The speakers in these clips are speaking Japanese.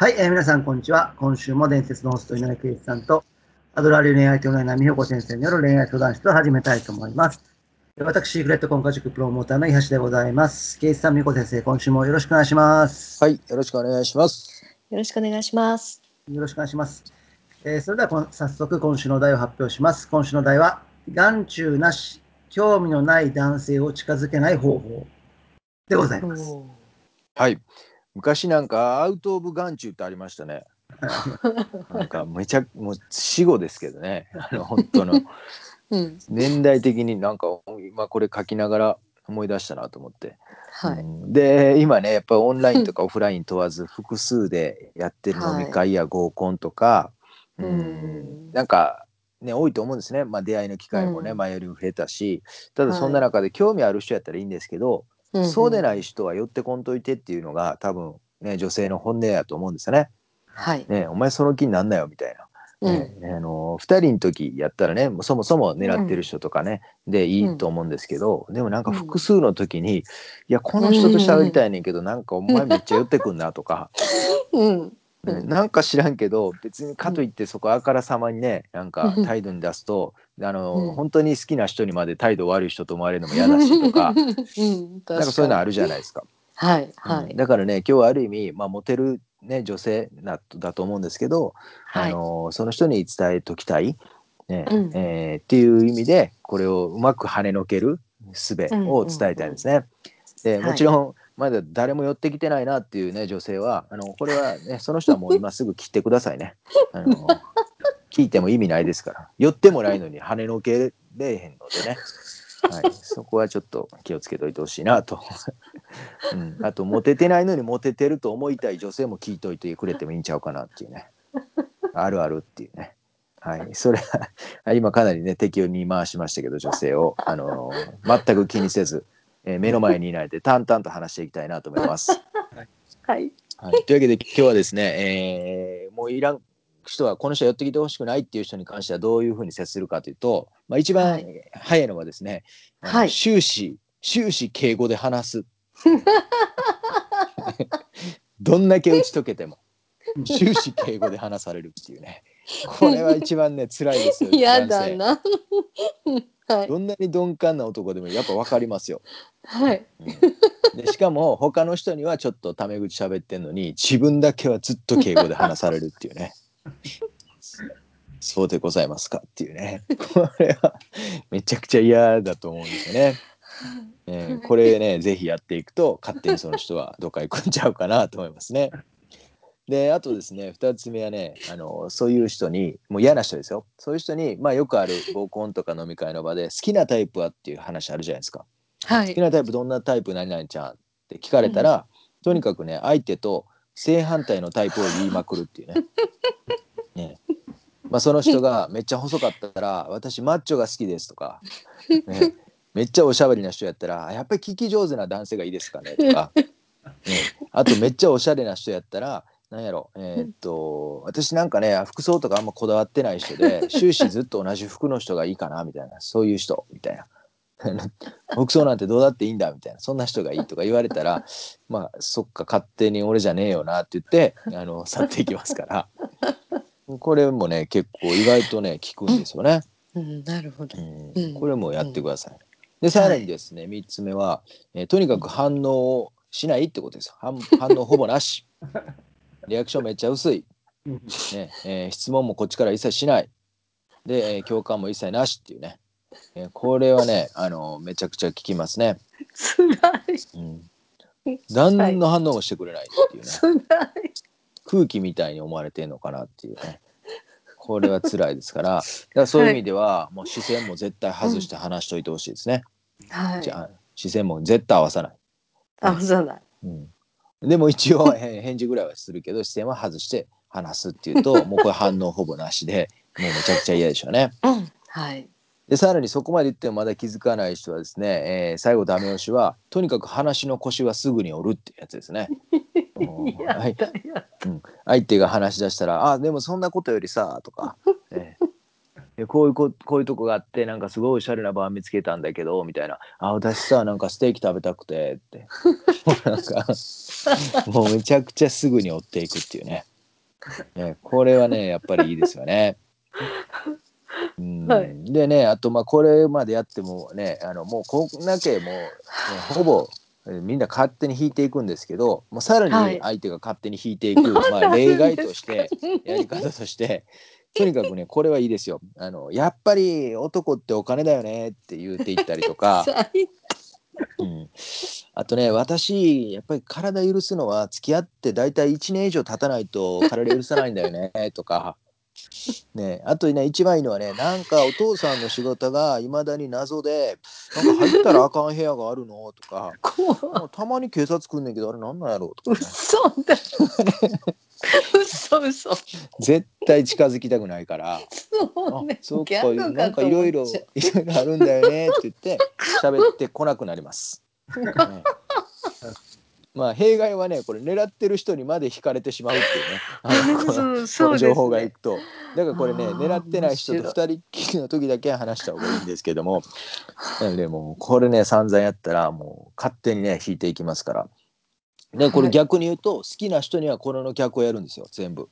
はい、えー皆さん、こんにちは。今週も伝説のホスト、稲井圭一さんと、アドラー流恋愛トレーナー、美穂子先生による恋愛相談室を始めたいと思います。私、シークレット婚家塾プロモーターの伊橋でございます。圭一さん、美穂子先生、今週もよろしくお願いします。はい、よろしくお願いします。よろしくお願いします。よろしくお願いします。えーそれでは早速、今週の題を発表します。今週の題は、眼中なし、興味のない男性を近づけない方法でございます。はい、昔なんかアウトオブ眼中ってありましたね。なんかめちゃもう死後ですけどね。あの本当の。うん、年代的になんか今これ書きながら思い出したなと思って。はい。うん。で今ねやっぱりオンラインとかオフライン問わず複数でやってる飲み会や合コンとか、ううん。ん、なんかね多いと思うんですね、まあ、出会いの機会もね、うん。前よりも増えたし。ただはいそんな中で興味ある人やったらいいんですけど、んそうでない人は寄ってこんといてっていうのが多分ね女性の本音やと思うんですよね。はい。ねお前その気になんなよみたいな。うん。ねねあの2人の時やったらねもうそもそも狙ってる人とかね、でいいと思うんですけど、でもなんか複数の時に、いやこの人と喋りたいねんけど、なんかお前めっちゃ寄ってくんなとか、うん。なんか知らんけど別にかといってそこあからさまにねなんかうん態度に出すと、あのうん本当に好きな人にまで態度悪い人と思われるのも嫌だしとか うん、なんかそういうのあるじゃないですか。はい。はい。うんだからね今日はある意味、まあ、モテる、ね、女性だだと思うんですけど、はい。あのその人に伝えときたい、ねうんえーっていう意味でこれをうまく跳ねのける術を伝えたいんですね。ではいもちろんまだ誰も寄ってきてないなっていうね女性はあのこれはねその人はもう今すぐ切ってくださいね。あの聞いても意味ないですから。寄ってもないのに跳ねのけれへんのでね。はい、そこはちょっと気をつけといてほしいなと、うん、あとモテてないのにモテてると思いたい女性も聞いといてくれてもいいんちゃうかなっていうね。あるあるっていうね。はい。それは 今かなりね敵に回しましたけど女性を。あの全く気にせず、えー目の前にいないで淡々と話していきたいなと思います。はい。はい、というわけで今日はですね、えーもういらん人はこの人寄ってきてほしくないっていう人に関してはどういうふうに接するかというと、まあ、一番はい早いのはですね、はい終始終始敬語で話す どんだけ打ち解けても終始敬語で話されるっていうねこれは一番ね辛いですよ や男性だな。はい。どんなに鈍感な男でもやっぱ分かりますよ。はい。うんでしかも他の人にはちょっとタメ口喋ってんのに自分だけはずっと敬語で話されるっていうね そうでございますかっていうねこれはめちゃくちゃ嫌だと思うんですよね。えーこれねぜひやっていくと勝手にその人はどっか行くんちゃうかなと思いますね。であとですね2つ目はねあのそういう人にもう嫌な人ですよそういう人に、まあ、よくある合コンとか飲み会の場で好きなタイプはっていう話あるじゃないですか。はい。好きなタイプどんなタイプ何々ちゃんって聞かれたら、とにかくね相手と正反対のタイプを言いまくるっていうね。ねまあ、その人がめっちゃ細かったら「私マッチョが好きです」とか、ね、めっちゃおしゃべりな人やったら「やっぱり聞き上手な男性がいいですかね」とか、ね、あとめっちゃおしゃれな人やったらなんやろえーっと私なんかね服装とかあんまこだわってない人で 終始ずっと同じ服の人がいいかなみたいなそういう人みたいな。服装なんてどうだっていいんだみたいなそんな人がいいとか言われたらまあそっか勝手に俺じゃねえよなって言って あの去っていきますから。これもね結構意外とね効くんですよね、うん、なるほど。う。ん。うん。これもやってください、でさらにですね3つ目は、えーとにかく反応をしないってことです反応ほぼなしリアクションめっちゃ薄い、うんねえー質問もこっちから一切しない。で、えー共感も一切なしっていうね、えーこれはねあのめちゃくちゃ効きますね、辛い。うん、何の反応もしてくれないっていうね、辛い。空気みたいに思われてんのかなっていうね。これは辛いですから。だからそういう意味では、もう視線も絶対外して話しといてほしいですね、はい。じ。ゃあ視線も絶対合わさない、あ、そうだ。うん、でも一応へ返事ぐらいはするけど視線は外して話すっていうと もうこれ反応ほぼなしでもうめちゃくちゃ嫌でしょうね。うん。はい。でさらにそこまで言ってもまだ気づかない人はですね、えー最後ダメ押しはとにかく話の腰はすぐに折るっていうやつですね。はいうん、相手が話し出したら「あでもそんなことよりさ」とか、ええこういうここういうとこがあってなんかすごいおしゃれなバー見つけたんだけどみたいな「あ私さなんかステーキ食べたくて」って なんかもうめちゃくちゃすぐに追っていくっていうね。ね、これはねやっぱりいいですよね。うん。はい。でねあとまあこれまでやってもねあのもうこんだけもう、ね、ほぼえーみんな勝手に引いていくんですけどもうさらはい。に相手が勝手に引いていく、まあ、例外としてやり方としてとにかくねこれはいいですよ。あのやっぱり男ってお金だよねって言っていったりとか、最うん、あとね私やっぱり体許すのは付き合って大体1年以上経たないと体許さないんだよねとか。ね、あとね一番いいのはねなんかお父さんの仕事がいまだに謎でなんか入ったらあかん部屋があるのとか たまに警察来んねんけどあれなんなんやろうとか、ね、嘘だ 嘘嘘。絶対近づきたくないから。そうね。あそうギかなんかいろいろいろいろあるんだよねって言って喋ってこなくなります。ねまあ弊害はねこれ狙ってる人にまで惹かれてしまうっていうね。あのこの情報がいねくと。だからこれね狙ってない人と面二人っきりの時だけ話した方がいいんですけども。でもうこれね散々やったらもう勝手にね引いていきますから。でこれはい。逆に言うと好きな人にはこれの逆をやるんですよ全部。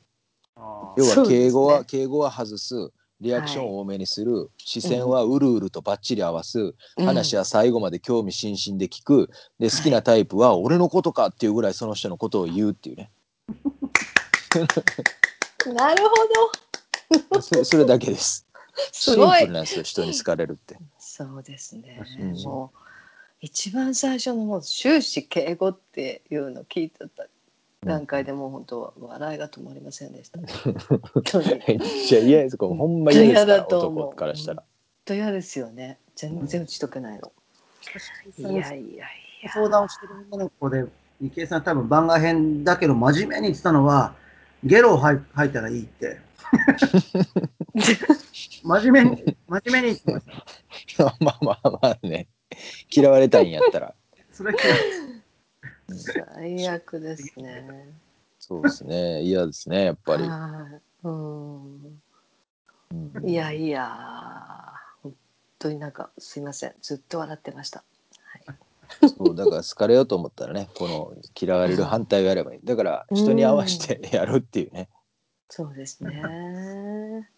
あ要は敬語は、敬語は外すリアクションを多めにする、視線はうるうるとバッチリ合わす、話は最後まで興味津々で聞くで好きなタイプは俺のことかっていうぐらいその人のことを言うっていうね。なるほど。そそれだけです。すごい。シンプルなんですよ人に好かれるって。そうですね。うんもう一番最初のもう終始敬語っていうの聞いてた段階でもう本当笑いが止まりませんでした。めっちゃ嫌ですこれほんま嫌ですから嫌だと思う。男からしたら。と嫌ですよね。全然打ち解けないの、いやいやいや。相談をしてる女の子で、池江さん多分番外編だけど真面目に言ってたのは、ゲロを吐い吐いたらいいって。真面目に、真面目に言ってました。まあまあまあね。嫌われたいんやったら。それ最悪ですね。そうですね。嫌ですねやっぱり。はい。うん。うん。いやいや本当になんかすいません。ずっと笑ってました。そうだから好かれようと思ったらねこの嫌われる反対をやればいい。だから人に合わせてやるっていうね。そうですね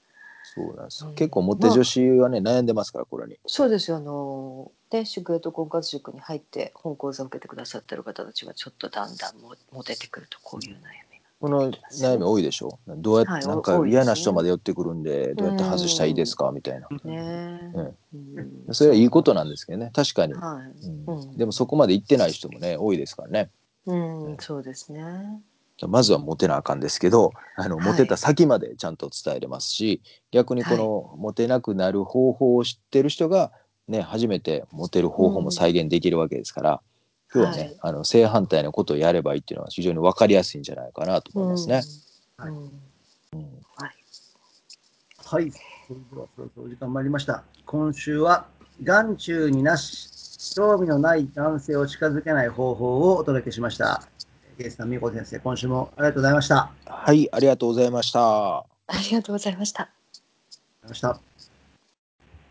そうなんですよ。うん。結構モテ女子はね悩んでますからこれに。そうですよ。あので宿営と婚活塾に入って本講座を受けてくださってる方たちはちょっとだんだんもモテてくるとこういう悩みこの悩み多いでしょ？どうやって、はいなんか嫌な人まで寄ってくるんでどうやって外したらいいですか？みたいな。ね。うん。うん。それはいいことなんですけどね。確かに、はい、うんうんでもそこまで行ってない人もね多いですからね。うん、そうですね。まずはモテなあかんですけどあのはいモテた先までちゃんと伝えれますし、逆にこのモテなくなる方法を知ってる人が、ね、初めてモテる方法も再現できるわけですから、今日はね、はいあの正反対のことをやればいいっていうのは非常に分かりやすいんじゃないかなと思いますね。うん。はいうんはい。はい。それではそろそろお時間参りました。今週は、眼中になし、興味のない男性を近づけない方法をお届けしました。ゲイさん、みこ先生、今週もありがとうございました。ありがとうはい、ありがとうございました。ありがとうございました。ございました。